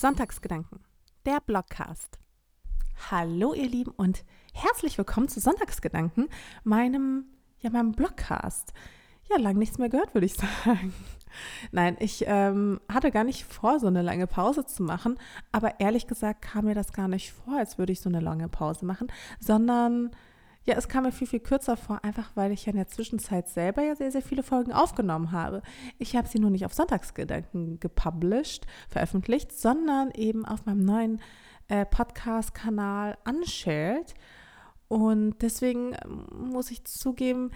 Sonntagsgedanken, der Blogcast. Hallo ihr Lieben und herzlich willkommen zu Sonntagsgedanken, meinem, ja, meinem Blogcast. Ja, lang nichts mehr gehört, würde ich sagen. Nein, ich ähm, hatte gar nicht vor, so eine lange Pause zu machen, aber ehrlich gesagt kam mir das gar nicht vor, als würde ich so eine lange Pause machen, sondern ja, es kam mir viel, viel kürzer vor, einfach weil ich ja in der Zwischenzeit selber ja sehr, sehr viele Folgen aufgenommen habe. Ich habe sie nur nicht auf Sonntagsgedanken gepublished, veröffentlicht, sondern eben auf meinem neuen äh, Podcast-Kanal Unshared. Und deswegen ähm, muss ich zugeben,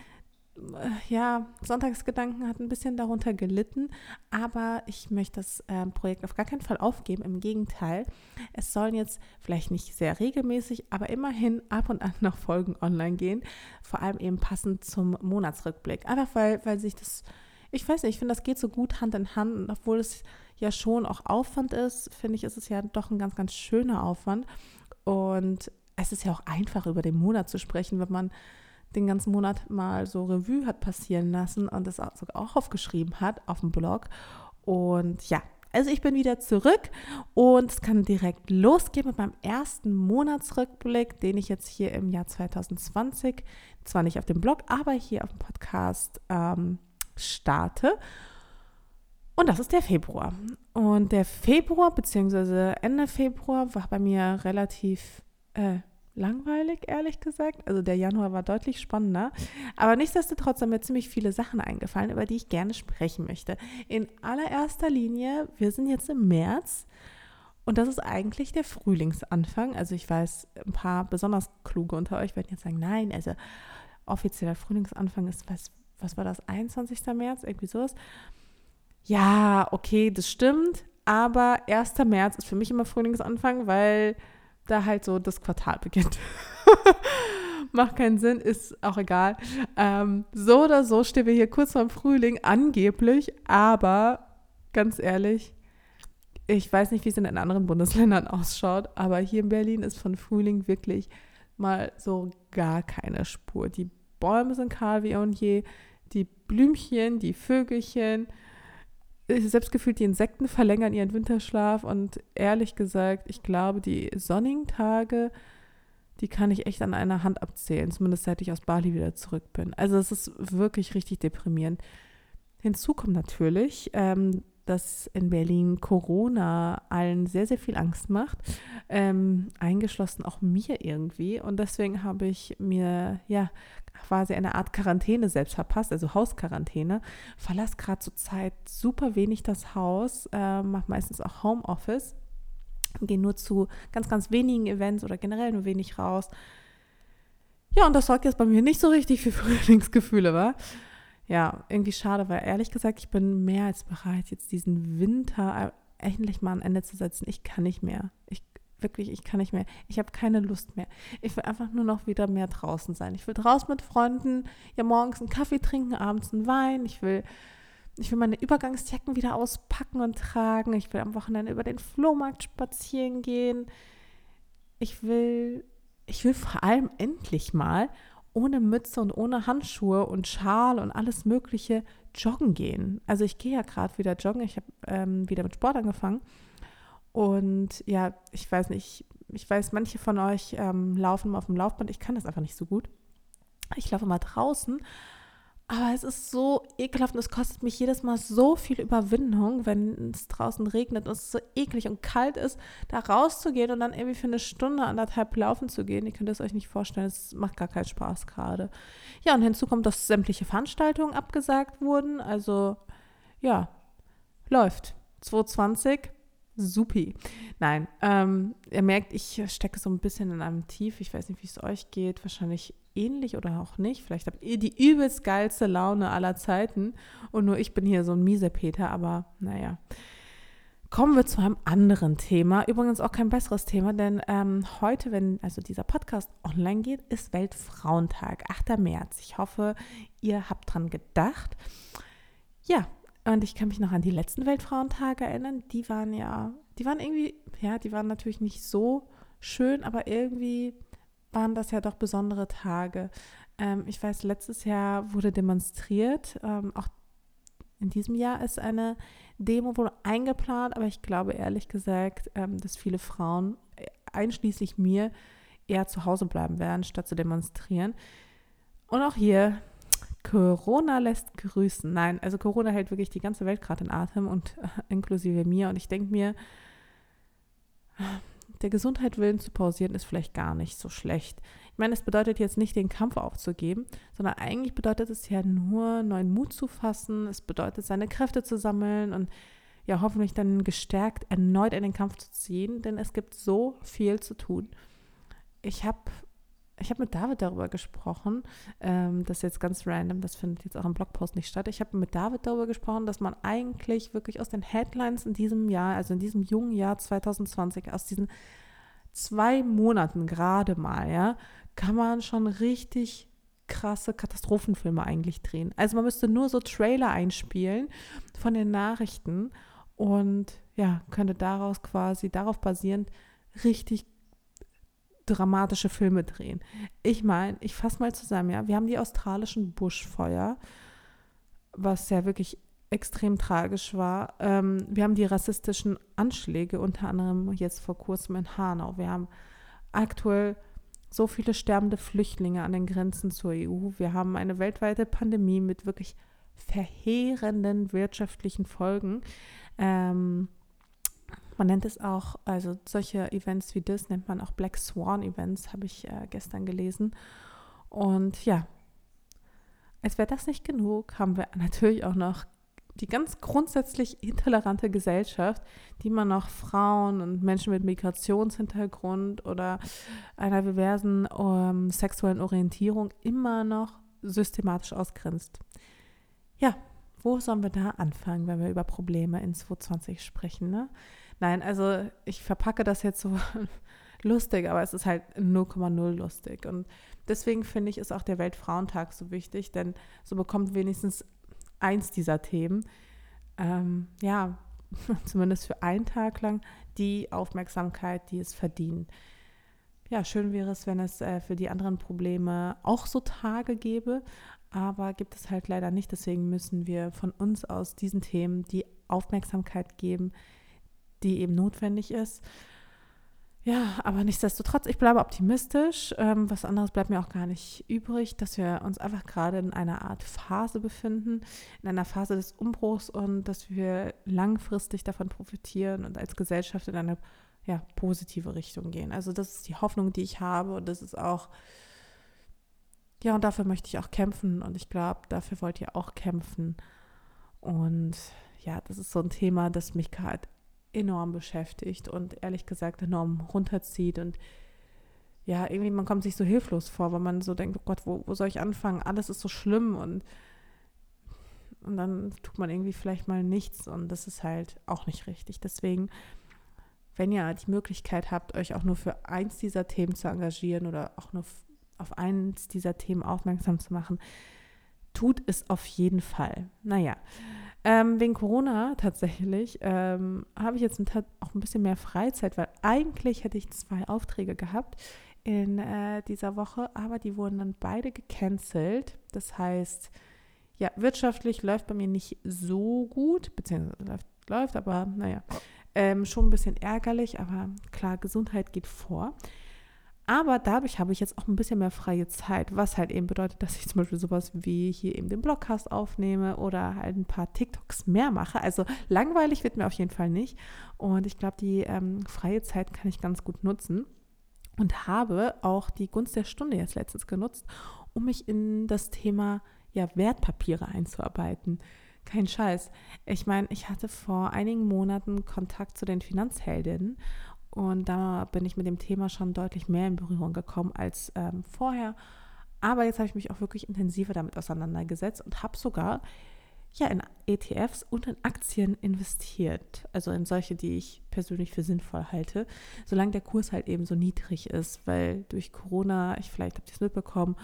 ja, Sonntagsgedanken hat ein bisschen darunter gelitten, aber ich möchte das äh, Projekt auf gar keinen Fall aufgeben. Im Gegenteil, es sollen jetzt vielleicht nicht sehr regelmäßig, aber immerhin ab und an noch Folgen online gehen, vor allem eben passend zum Monatsrückblick. Einfach weil, weil sich das, ich weiß nicht, ich finde, das geht so gut Hand in Hand, und obwohl es ja schon auch Aufwand ist, finde ich, ist es ja doch ein ganz, ganz schöner Aufwand. Und es ist ja auch einfach, über den Monat zu sprechen, wenn man den ganzen Monat mal so Revue hat passieren lassen und das auch aufgeschrieben hat auf dem Blog. Und ja, also ich bin wieder zurück und es kann direkt losgehen mit meinem ersten Monatsrückblick, den ich jetzt hier im Jahr 2020, zwar nicht auf dem Blog, aber hier auf dem Podcast ähm, starte. Und das ist der Februar. Und der Februar, beziehungsweise Ende Februar, war bei mir relativ äh, langweilig, ehrlich gesagt. Also der Januar war deutlich spannender. Aber nichtsdestotrotz sind mir ziemlich viele Sachen eingefallen, über die ich gerne sprechen möchte. In allererster Linie, wir sind jetzt im März und das ist eigentlich der Frühlingsanfang. Also ich weiß, ein paar besonders kluge unter euch werden jetzt sagen, nein, also offizieller Frühlingsanfang ist, was, was war das, 21. März, irgendwie sowas. Ja, okay, das stimmt, aber 1. März ist für mich immer Frühlingsanfang, weil da halt so das Quartal beginnt. Macht keinen Sinn, ist auch egal. Ähm, so oder so stehen wir hier kurz vorm Frühling, angeblich, aber ganz ehrlich, ich weiß nicht, wie es in den anderen Bundesländern ausschaut, aber hier in Berlin ist von Frühling wirklich mal so gar keine Spur. Die Bäume sind kahl wie und je, die Blümchen, die Vögelchen, selbstgefühlt die Insekten verlängern ihren Winterschlaf und ehrlich gesagt, ich glaube, die sonnigen Tage, die kann ich echt an einer Hand abzählen, zumindest seit ich aus Bali wieder zurück bin. Also es ist wirklich richtig deprimierend. Hinzu kommt natürlich, ähm, dass in Berlin Corona allen sehr, sehr viel Angst macht, ähm, eingeschlossen auch mir irgendwie. Und deswegen habe ich mir ja quasi eine Art Quarantäne selbst verpasst, also Hausquarantäne. Verlasse gerade zur Zeit super wenig das Haus, äh, mache meistens auch Homeoffice, gehe nur zu ganz, ganz wenigen Events oder generell nur wenig raus. Ja, und das sorgt jetzt bei mir nicht so richtig für Frühlingsgefühle, wa? Ja, irgendwie schade, weil ehrlich gesagt, ich bin mehr als bereit, jetzt diesen Winter endlich mal ein Ende zu setzen. Ich kann nicht mehr. Ich wirklich, ich kann nicht mehr. Ich habe keine Lust mehr. Ich will einfach nur noch wieder mehr draußen sein. Ich will draußen mit Freunden, ja morgens einen Kaffee trinken, abends einen Wein. Ich will, ich will meine Übergangsjacken wieder auspacken und tragen. Ich will am Wochenende über den Flohmarkt spazieren gehen. Ich will, ich will vor allem endlich mal ohne Mütze und ohne Handschuhe und Schal und alles Mögliche joggen gehen. Also ich gehe ja gerade wieder joggen. Ich habe ähm, wieder mit Sport angefangen und ja, ich weiß nicht, ich weiß, manche von euch ähm, laufen auf dem Laufband. Ich kann das einfach nicht so gut. Ich laufe mal draußen. Aber es ist so ekelhaft und es kostet mich jedes Mal so viel Überwindung, wenn es draußen regnet und es so eklig und kalt ist, da rauszugehen und dann irgendwie für eine Stunde, anderthalb laufen zu gehen. Ihr könnt es euch nicht vorstellen, es macht gar keinen Spaß gerade. Ja, und hinzu kommt, dass sämtliche Veranstaltungen abgesagt wurden. Also, ja, läuft. 220 Supi. Nein, ähm, ihr merkt, ich stecke so ein bisschen in einem Tief. Ich weiß nicht, wie es euch geht. Wahrscheinlich ähnlich oder auch nicht. Vielleicht habt ihr die übelst geilste Laune aller Zeiten und nur ich bin hier so ein miese Peter, aber naja. Kommen wir zu einem anderen Thema. Übrigens auch kein besseres Thema, denn ähm, heute, wenn also dieser Podcast online geht, ist Weltfrauentag, 8. März. Ich hoffe, ihr habt dran gedacht. Ja, und ich kann mich noch an die letzten Weltfrauentage erinnern. Die waren ja, die waren irgendwie, ja, die waren natürlich nicht so schön, aber irgendwie waren das ja doch besondere Tage. Ähm, ich weiß, letztes Jahr wurde demonstriert, ähm, auch in diesem Jahr ist eine Demo wohl eingeplant, aber ich glaube ehrlich gesagt, ähm, dass viele Frauen, äh, einschließlich mir, eher zu Hause bleiben werden, statt zu demonstrieren. Und auch hier, Corona lässt grüßen. Nein, also Corona hält wirklich die ganze Welt gerade in Atem und äh, inklusive mir. Und ich denke mir, der Gesundheit willen zu pausieren ist vielleicht gar nicht so schlecht. Ich meine, es bedeutet jetzt nicht, den Kampf aufzugeben, sondern eigentlich bedeutet es ja nur, neuen Mut zu fassen. Es bedeutet, seine Kräfte zu sammeln und ja, hoffentlich dann gestärkt erneut in den Kampf zu ziehen, denn es gibt so viel zu tun. Ich habe ich habe mit David darüber gesprochen, ähm, das ist jetzt ganz random, das findet jetzt auch im Blogpost nicht statt. Ich habe mit David darüber gesprochen, dass man eigentlich wirklich aus den Headlines in diesem Jahr, also in diesem jungen Jahr 2020, aus diesen zwei Monaten gerade mal, ja, kann man schon richtig krasse Katastrophenfilme eigentlich drehen. Also man müsste nur so Trailer einspielen von den Nachrichten und ja, könnte daraus quasi, darauf basierend, richtig dramatische Filme drehen. Ich meine, ich fasse mal zusammen, ja, wir haben die australischen Buschfeuer, was ja wirklich extrem tragisch war. Ähm, wir haben die rassistischen Anschläge, unter anderem jetzt vor kurzem in Hanau. Wir haben aktuell so viele sterbende Flüchtlinge an den Grenzen zur EU. Wir haben eine weltweite Pandemie mit wirklich verheerenden wirtschaftlichen Folgen. Ähm, man nennt es auch, also solche Events wie das nennt man auch Black Swan Events, habe ich äh, gestern gelesen. Und ja, als wäre das nicht genug, haben wir natürlich auch noch die ganz grundsätzlich intolerante Gesellschaft, die man noch Frauen und Menschen mit Migrationshintergrund oder einer diversen ähm, sexuellen Orientierung immer noch systematisch ausgrenzt. Ja, wo sollen wir da anfangen, wenn wir über Probleme in 2020 sprechen? Ne? Nein, also ich verpacke das jetzt so lustig, aber es ist halt 0,0 lustig. Und deswegen finde ich, ist auch der Weltfrauentag so wichtig, denn so bekommt wenigstens eins dieser Themen, ähm, ja, zumindest für einen Tag lang, die Aufmerksamkeit, die es verdient. Ja, schön wäre es, wenn es äh, für die anderen Probleme auch so Tage gäbe, aber gibt es halt leider nicht. Deswegen müssen wir von uns aus diesen Themen die Aufmerksamkeit geben, die eben notwendig ist. Ja, aber nichtsdestotrotz, ich bleibe optimistisch. Ähm, was anderes bleibt mir auch gar nicht übrig, dass wir uns einfach gerade in einer Art Phase befinden, in einer Phase des Umbruchs und dass wir langfristig davon profitieren und als Gesellschaft in eine ja, positive Richtung gehen. Also das ist die Hoffnung, die ich habe und das ist auch, ja, und dafür möchte ich auch kämpfen und ich glaube, dafür wollt ihr auch kämpfen. Und ja, das ist so ein Thema, das mich gerade enorm beschäftigt und ehrlich gesagt enorm runterzieht und ja, irgendwie man kommt sich so hilflos vor, weil man so denkt, oh Gott, wo, wo soll ich anfangen? Alles ist so schlimm und und dann tut man irgendwie vielleicht mal nichts und das ist halt auch nicht richtig. Deswegen, wenn ihr die Möglichkeit habt, euch auch nur für eins dieser Themen zu engagieren oder auch nur auf eins dieser Themen aufmerksam zu machen, tut es auf jeden Fall. Naja, ähm, wegen Corona tatsächlich ähm, habe ich jetzt auch ein bisschen mehr Freizeit, weil eigentlich hätte ich zwei Aufträge gehabt in äh, dieser Woche, aber die wurden dann beide gecancelt. Das heißt, ja, wirtschaftlich läuft bei mir nicht so gut, beziehungsweise läuft, läuft aber naja, ähm, schon ein bisschen ärgerlich, aber klar, Gesundheit geht vor. Aber dadurch habe ich jetzt auch ein bisschen mehr freie Zeit, was halt eben bedeutet, dass ich zum Beispiel sowas wie hier eben den Blogcast aufnehme oder halt ein paar TikToks mehr mache. Also langweilig wird mir auf jeden Fall nicht. Und ich glaube, die ähm, freie Zeit kann ich ganz gut nutzen und habe auch die Gunst der Stunde jetzt letztens genutzt, um mich in das Thema ja, Wertpapiere einzuarbeiten. Kein Scheiß. Ich meine, ich hatte vor einigen Monaten Kontakt zu den Finanzheldinnen und da bin ich mit dem Thema schon deutlich mehr in Berührung gekommen als ähm, vorher. Aber jetzt habe ich mich auch wirklich intensiver damit auseinandergesetzt und habe sogar ja in ETFs und in Aktien investiert. Also in solche, die ich persönlich für sinnvoll halte, solange der Kurs halt eben so niedrig ist, weil durch Corona, ich vielleicht ihr es mitbekommen,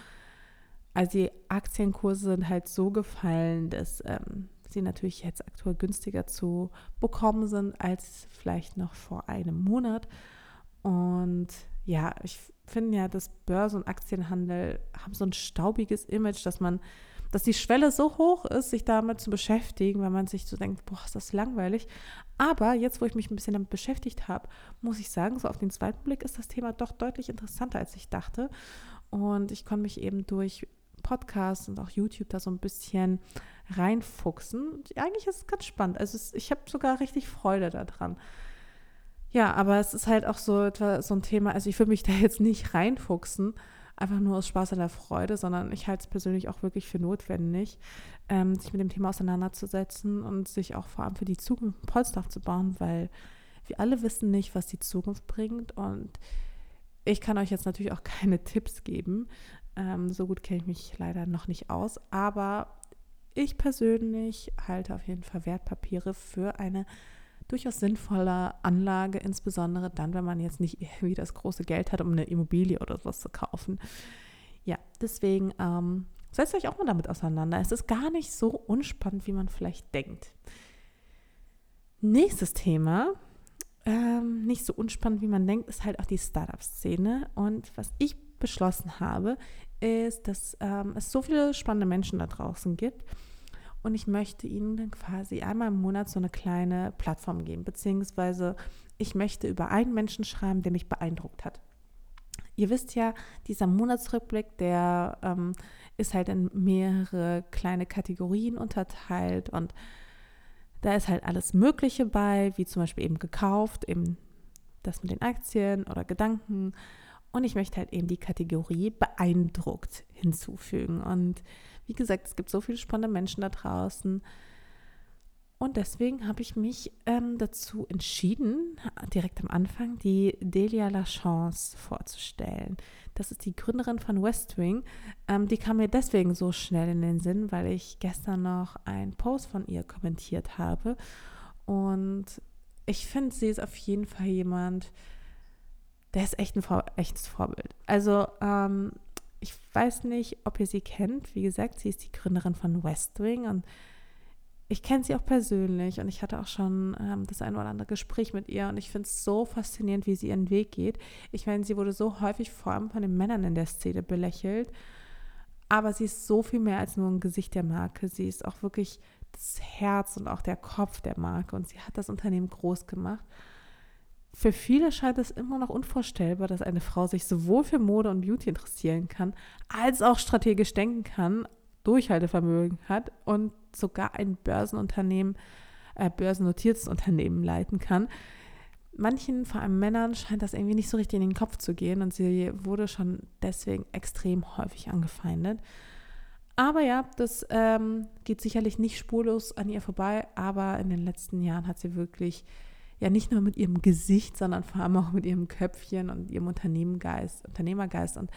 also die Aktienkurse sind halt so gefallen, dass ähm, sie natürlich jetzt aktuell günstiger zu bekommen sind als vielleicht noch vor einem Monat. Und ja, ich finde ja, dass Börse und Aktienhandel haben so ein staubiges Image, dass man dass die Schwelle so hoch ist, sich damit zu beschäftigen, weil man sich so denkt, boah, ist das langweilig. Aber jetzt, wo ich mich ein bisschen damit beschäftigt habe, muss ich sagen, so auf den zweiten Blick ist das Thema doch deutlich interessanter, als ich dachte. Und ich konnte mich eben durch Podcasts und auch YouTube da so ein bisschen reinfuchsen. Und eigentlich ist es ganz spannend. Also es, ich habe sogar richtig Freude daran. Ja, aber es ist halt auch so so ein Thema, also ich würde mich da jetzt nicht reinfuchsen, einfach nur aus Spaß an der Freude, sondern ich halte es persönlich auch wirklich für notwendig, ähm, sich mit dem Thema auseinanderzusetzen und sich auch vor allem für die Zukunft Polster aufzubauen, weil wir alle wissen nicht, was die Zukunft bringt und ich kann euch jetzt natürlich auch keine Tipps geben. Ähm, so gut kenne ich mich leider noch nicht aus, aber ich persönlich halte auf jeden Fall Wertpapiere für eine durchaus sinnvolle Anlage, insbesondere dann, wenn man jetzt nicht irgendwie das große Geld hat, um eine Immobilie oder sowas zu kaufen. Ja, deswegen ähm, setzt euch auch mal damit auseinander. Es ist gar nicht so unspannend, wie man vielleicht denkt. Nächstes Thema, ähm, nicht so unspannend, wie man denkt, ist halt auch die Startup-Szene. Und was ich beschlossen habe, ist, dass ähm, es so viele spannende Menschen da draußen gibt und ich möchte ihnen dann quasi einmal im Monat so eine kleine Plattform geben, beziehungsweise ich möchte über einen Menschen schreiben, der mich beeindruckt hat. Ihr wisst ja, dieser Monatsrückblick, der ähm, ist halt in mehrere kleine Kategorien unterteilt und da ist halt alles Mögliche bei, wie zum Beispiel eben gekauft, eben das mit den Aktien oder Gedanken. Und ich möchte halt eben die Kategorie beeindruckt hinzufügen. Und wie gesagt, es gibt so viele spannende Menschen da draußen. Und deswegen habe ich mich ähm, dazu entschieden, direkt am Anfang die Delia Lachance vorzustellen. Das ist die Gründerin von Westwing. Ähm, die kam mir deswegen so schnell in den Sinn, weil ich gestern noch einen Post von ihr kommentiert habe. Und ich finde, sie ist auf jeden Fall jemand, der ist echt ein Vor echtes Vorbild. Also ähm, ich weiß nicht, ob ihr sie kennt. Wie gesagt, sie ist die Gründerin von Westwing und ich kenne sie auch persönlich und ich hatte auch schon ähm, das ein oder andere Gespräch mit ihr und ich finde es so faszinierend, wie sie ihren Weg geht. Ich meine, sie wurde so häufig vor allem von den Männern in der Szene belächelt, aber sie ist so viel mehr als nur ein Gesicht der Marke. Sie ist auch wirklich das Herz und auch der Kopf der Marke und sie hat das Unternehmen groß gemacht für viele scheint es immer noch unvorstellbar, dass eine Frau sich sowohl für Mode und Beauty interessieren kann, als auch strategisch denken kann, Durchhaltevermögen hat und sogar ein Börsenunternehmen, äh, börsennotiertes Unternehmen leiten kann. Manchen, vor allem Männern, scheint das irgendwie nicht so richtig in den Kopf zu gehen und sie wurde schon deswegen extrem häufig angefeindet. Aber ja, das ähm, geht sicherlich nicht spurlos an ihr vorbei, aber in den letzten Jahren hat sie wirklich ja nicht nur mit ihrem Gesicht, sondern vor allem auch mit ihrem Köpfchen und ihrem Unternehmergeist, Unternehmergeist und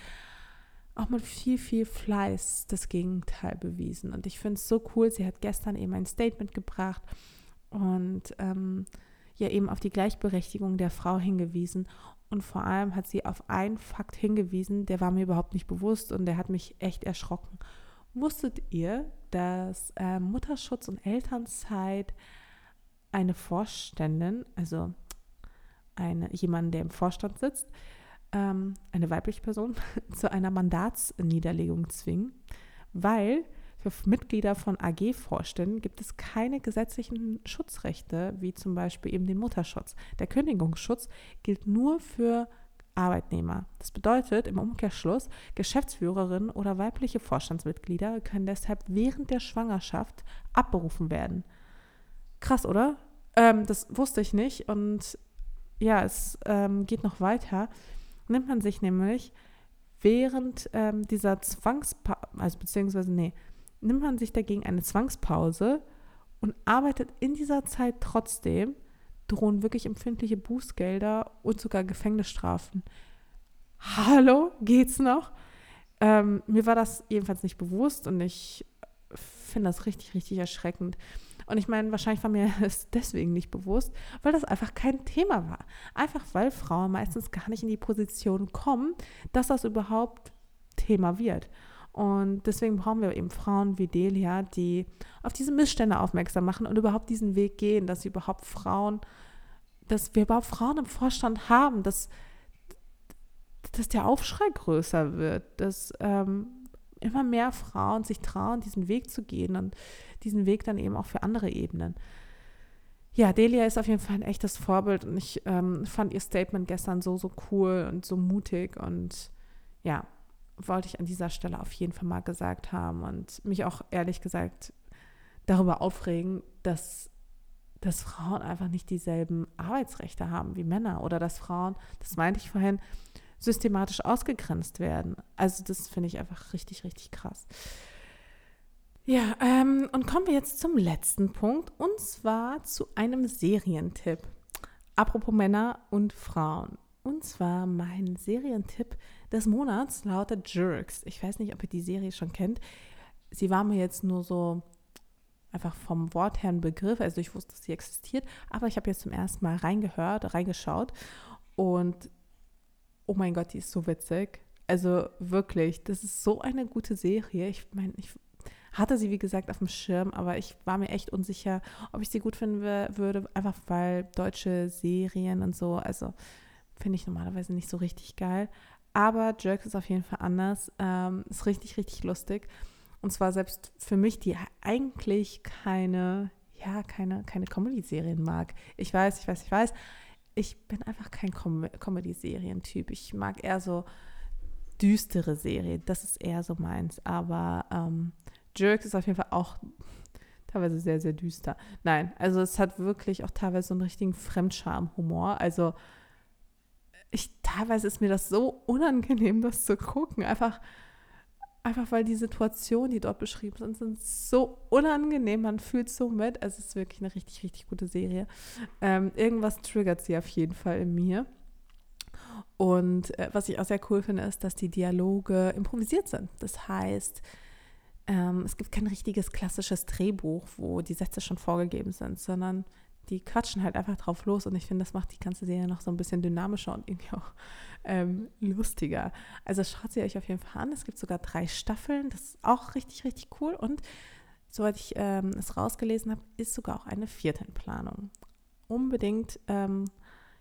auch mit viel, viel Fleiß das Gegenteil bewiesen. Und ich finde es so cool. Sie hat gestern eben ein Statement gebracht und ähm, ja eben auf die Gleichberechtigung der Frau hingewiesen. Und vor allem hat sie auf einen Fakt hingewiesen, der war mir überhaupt nicht bewusst und der hat mich echt erschrocken. Wusstet ihr, dass äh, Mutterschutz und Elternzeit eine Vorständin, also eine, jemanden, der im Vorstand sitzt, ähm, eine weibliche Person, zu einer Mandatsniederlegung zwingen, weil für Mitglieder von AG-Vorständen gibt es keine gesetzlichen Schutzrechte, wie zum Beispiel eben den Mutterschutz. Der Kündigungsschutz gilt nur für Arbeitnehmer. Das bedeutet im Umkehrschluss, Geschäftsführerinnen oder weibliche Vorstandsmitglieder können deshalb während der Schwangerschaft abberufen werden. Krass, oder? Ähm, das wusste ich nicht. Und ja, es ähm, geht noch weiter. Nimmt man sich nämlich während ähm, dieser Zwangspause, also beziehungsweise, nee, nimmt man sich dagegen eine Zwangspause und arbeitet in dieser Zeit trotzdem, drohen wirklich empfindliche Bußgelder und sogar Gefängnisstrafen. Hallo, geht's noch? Ähm, mir war das jedenfalls nicht bewusst und ich finde das richtig, richtig erschreckend. Und ich meine, wahrscheinlich war mir es deswegen nicht bewusst, weil das einfach kein Thema war. Einfach weil Frauen meistens gar nicht in die Position kommen, dass das überhaupt Thema wird. Und deswegen brauchen wir eben Frauen wie Delia, die auf diese Missstände aufmerksam machen und überhaupt diesen Weg gehen, dass sie überhaupt Frauen, dass wir überhaupt Frauen im Vorstand haben, dass, dass der Aufschrei größer wird, dass ähm, immer mehr Frauen sich trauen, diesen Weg zu gehen und diesen Weg dann eben auch für andere Ebenen. Ja, Delia ist auf jeden Fall ein echtes Vorbild und ich ähm, fand ihr Statement gestern so, so cool und so mutig und ja, wollte ich an dieser Stelle auf jeden Fall mal gesagt haben und mich auch ehrlich gesagt darüber aufregen, dass, dass Frauen einfach nicht dieselben Arbeitsrechte haben wie Männer oder dass Frauen, das meinte ich vorhin, systematisch ausgegrenzt werden. Also das finde ich einfach richtig, richtig krass. Ja, ähm, und kommen wir jetzt zum letzten Punkt und zwar zu einem Serientipp. Apropos Männer und Frauen. Und zwar mein Serientipp des Monats lautet Jerks. Ich weiß nicht, ob ihr die Serie schon kennt. Sie war mir jetzt nur so einfach vom Wort her ein Begriff. Also ich wusste, dass sie existiert, aber ich habe jetzt zum ersten Mal reingehört, reingeschaut und oh mein Gott, die ist so witzig. Also wirklich, das ist so eine gute Serie. Ich meine, ich hatte sie, wie gesagt, auf dem Schirm, aber ich war mir echt unsicher, ob ich sie gut finden würde, einfach weil deutsche Serien und so, also finde ich normalerweise nicht so richtig geil. Aber Jerks ist auf jeden Fall anders. Ähm, ist richtig, richtig lustig. Und zwar selbst für mich, die eigentlich keine, ja, keine, keine Comedy-Serien mag. Ich weiß, ich weiß, ich weiß. Ich bin einfach kein Com Comedy-Serien-Typ. Ich mag eher so düstere Serien. Das ist eher so meins. Aber ähm, Jerks ist auf jeden Fall auch teilweise sehr, sehr düster. Nein, also es hat wirklich auch teilweise so einen richtigen Fremdscham-Humor. Also ich, teilweise ist mir das so unangenehm, das zu gucken. Einfach, einfach weil die Situationen, die dort beschrieben sind, sind so unangenehm. Man fühlt so mit. Also es ist wirklich eine richtig, richtig gute Serie. Ähm, irgendwas triggert sie auf jeden Fall in mir. Und äh, was ich auch sehr cool finde, ist, dass die Dialoge improvisiert sind. Das heißt, ähm, es gibt kein richtiges klassisches Drehbuch, wo die Sätze schon vorgegeben sind, sondern die quatschen halt einfach drauf los und ich finde, das macht die ganze Serie noch so ein bisschen dynamischer und irgendwie auch ähm, lustiger. Also schaut sie euch auf jeden Fall an. Es gibt sogar drei Staffeln, das ist auch richtig, richtig cool und soweit ich ähm, es rausgelesen habe, ist sogar auch eine vierte in Planung. Unbedingt, ähm,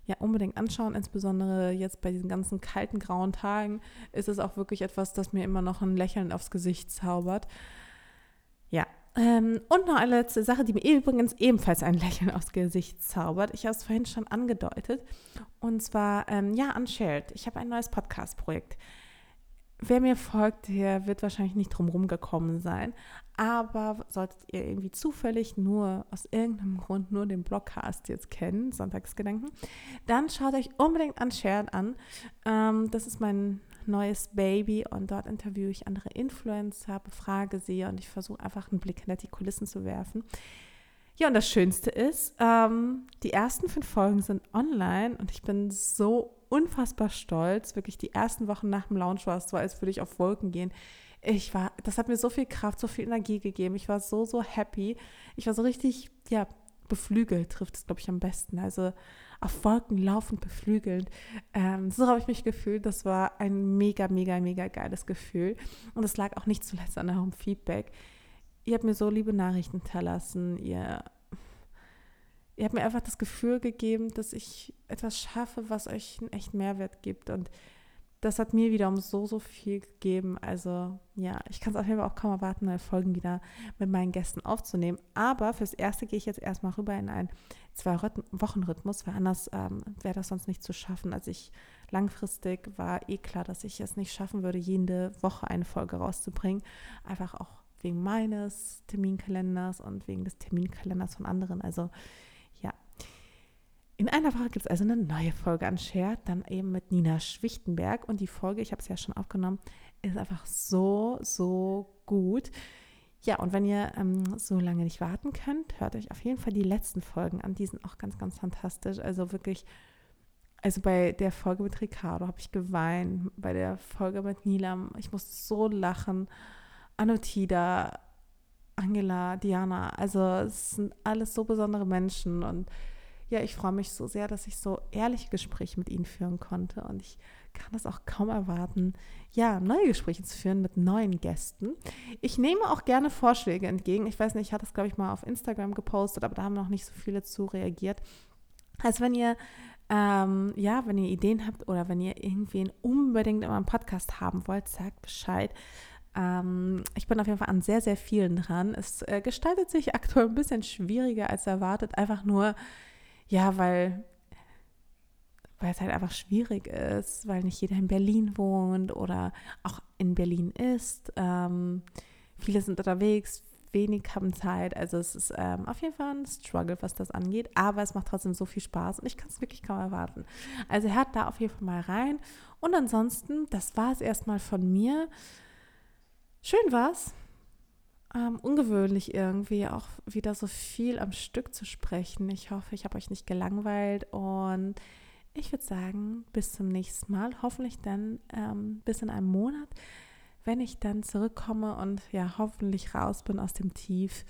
ja, unbedingt anschauen, insbesondere jetzt bei diesen ganzen kalten, grauen Tagen ist es auch wirklich etwas, das mir immer noch ein Lächeln aufs Gesicht zaubert. Ähm, und noch eine letzte Sache, die mir übrigens ebenfalls ein Lächeln aufs Gesicht zaubert. Ich habe es vorhin schon angedeutet. Und zwar, ähm, ja, Unshared. Ich habe ein neues Podcast-Projekt. Wer mir folgt, der wird wahrscheinlich nicht drum gekommen sein. Aber solltet ihr irgendwie zufällig nur aus irgendeinem Grund nur den Blogcast jetzt kennen, Sonntagsgedanken, dann schaut euch unbedingt Unshared an. Ähm, das ist mein neues Baby und dort interviewe ich andere Influencer, befrage sie und ich versuche einfach einen Blick hinter die Kulissen zu werfen. Ja, und das Schönste ist, ähm, die ersten fünf Folgen sind online und ich bin so unfassbar stolz. Wirklich die ersten Wochen nach dem Launch war es so, als würde ich auf Wolken gehen. Ich war, das hat mir so viel Kraft, so viel Energie gegeben. Ich war so, so happy. Ich war so richtig, ja, beflügelt, trifft es, glaube ich, am besten. Also auf Wolken laufend beflügelt. Ähm, so habe ich mich gefühlt. Das war ein mega, mega, mega geiles Gefühl. Und es lag auch nicht zuletzt an eurem Feedback. Ihr habt mir so liebe Nachrichten hinterlassen. Ihr, ihr habt mir einfach das Gefühl gegeben, dass ich etwas schaffe, was euch einen echten Mehrwert gibt. Und das hat mir wiederum so, so viel gegeben. Also ja, ich kann es auf jeden Fall auch kaum erwarten, neue Folgen wieder mit meinen Gästen aufzunehmen. Aber fürs Erste gehe ich jetzt erstmal rüber in einen Zwei-Wochen-Rhythmus, weil anders ähm, wäre das sonst nicht zu schaffen. Also ich langfristig war eh klar, dass ich es nicht schaffen würde, jede Woche eine Folge rauszubringen. Einfach auch wegen meines Terminkalenders und wegen des Terminkalenders von anderen. Also in einer Woche gibt es also eine neue Folge an Share, dann eben mit Nina Schwichtenberg. Und die Folge, ich habe es ja schon aufgenommen, ist einfach so, so gut. Ja, und wenn ihr ähm, so lange nicht warten könnt, hört euch auf jeden Fall die letzten Folgen an. Die sind auch ganz, ganz fantastisch. Also wirklich, also bei der Folge mit Ricardo habe ich geweint, bei der Folge mit Nilam, ich musste so lachen. Anotida, Angela, Diana, also es sind alles so besondere Menschen und ja, ich freue mich so sehr, dass ich so ehrliche Gespräche mit Ihnen führen konnte und ich kann es auch kaum erwarten, ja, neue Gespräche zu führen mit neuen Gästen. Ich nehme auch gerne Vorschläge entgegen. Ich weiß nicht, ich hatte das, glaube ich, mal auf Instagram gepostet, aber da haben noch nicht so viele zu reagiert. Also wenn ihr ähm, ja, wenn ihr Ideen habt oder wenn ihr irgendwen unbedingt in meinem Podcast haben wollt, sagt Bescheid. Ähm, ich bin auf jeden Fall an sehr, sehr vielen dran. Es äh, gestaltet sich aktuell ein bisschen schwieriger als erwartet, einfach nur, ja, weil weil es halt einfach schwierig ist, weil nicht jeder in Berlin wohnt oder auch in Berlin ist. Ähm, viele sind unterwegs, wenig haben Zeit. Also es ist ähm, auf jeden Fall ein Struggle, was das angeht. Aber es macht trotzdem so viel Spaß und ich kann es wirklich kaum erwarten. Also hört da auf jeden Fall mal rein. Und ansonsten, das war es erstmal von mir. Schön war's. Ähm, ungewöhnlich irgendwie auch wieder so viel am Stück zu sprechen. Ich hoffe, ich habe euch nicht gelangweilt und ich würde sagen, bis zum nächsten Mal. Hoffentlich dann ähm, bis in einem Monat wenn ich dann zurückkomme und ja hoffentlich raus bin aus dem Tief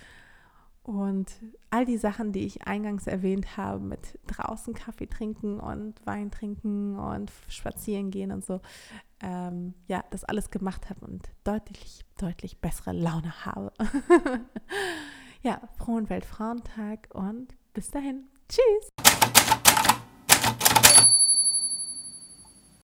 und all die Sachen, die ich eingangs erwähnt habe, mit draußen Kaffee trinken und Wein trinken und spazieren gehen und so, ähm, ja, das alles gemacht habe und deutlich, deutlich bessere Laune habe. ja, frohen Weltfrauentag und bis dahin. Tschüss!